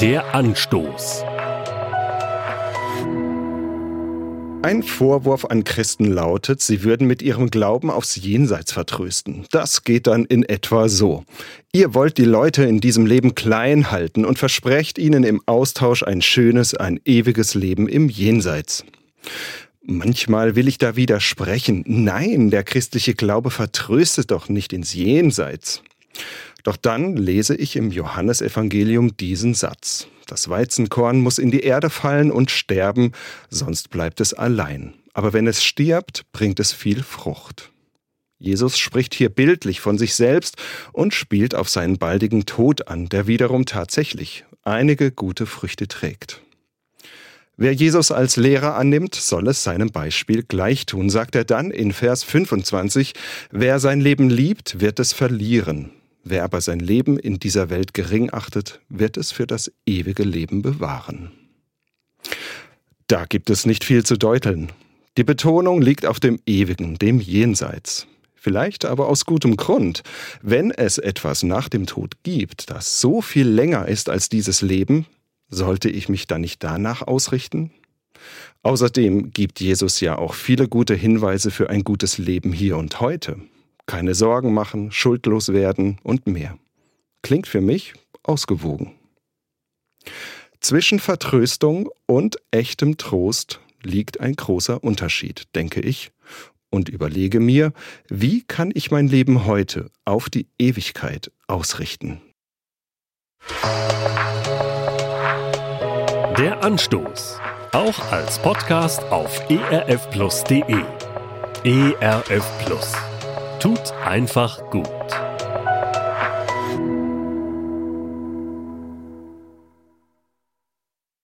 Der Anstoß. Ein Vorwurf an Christen lautet, sie würden mit ihrem Glauben aufs Jenseits vertrösten. Das geht dann in etwa so. Ihr wollt die Leute in diesem Leben klein halten und versprecht ihnen im Austausch ein schönes, ein ewiges Leben im Jenseits. Manchmal will ich da widersprechen. Nein, der christliche Glaube vertröstet doch nicht ins Jenseits. Doch dann lese ich im Johannesevangelium diesen Satz. Das Weizenkorn muss in die Erde fallen und sterben, sonst bleibt es allein. Aber wenn es stirbt, bringt es viel Frucht. Jesus spricht hier bildlich von sich selbst und spielt auf seinen baldigen Tod an, der wiederum tatsächlich einige gute Früchte trägt. Wer Jesus als Lehrer annimmt, soll es seinem Beispiel gleich tun, sagt er dann in Vers 25. Wer sein Leben liebt, wird es verlieren. Wer aber sein Leben in dieser Welt gering achtet, wird es für das ewige Leben bewahren. Da gibt es nicht viel zu deuteln. Die Betonung liegt auf dem Ewigen, dem Jenseits. Vielleicht aber aus gutem Grund. Wenn es etwas nach dem Tod gibt, das so viel länger ist als dieses Leben, sollte ich mich dann nicht danach ausrichten? Außerdem gibt Jesus ja auch viele gute Hinweise für ein gutes Leben hier und heute. Keine Sorgen machen, schuldlos werden und mehr. Klingt für mich ausgewogen. Zwischen Vertröstung und echtem Trost liegt ein großer Unterschied, denke ich, und überlege mir, wie kann ich mein Leben heute auf die Ewigkeit ausrichten. Der Anstoß. Auch als Podcast auf erfplus.de. ERF Plus. Tut einfach gut.